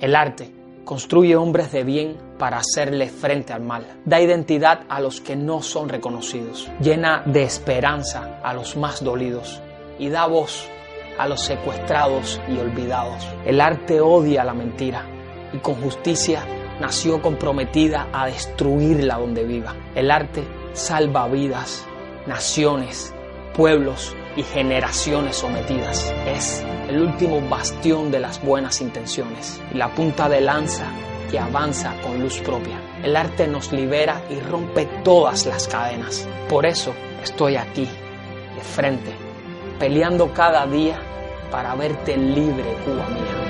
El arte construye hombres de bien para hacerle frente al mal. Da identidad a los que no son reconocidos. Llena de esperanza a los más dolidos. Y da voz a los secuestrados y olvidados. El arte odia la mentira y con justicia nació comprometida a destruirla donde viva. El arte salva vidas, naciones, pueblos y generaciones sometidas. Es el último bastión de las buenas intenciones y la punta de lanza que avanza con luz propia. El arte nos libera y rompe todas las cadenas. Por eso estoy aquí, de frente, peleando cada día para verte libre, Cuba mía.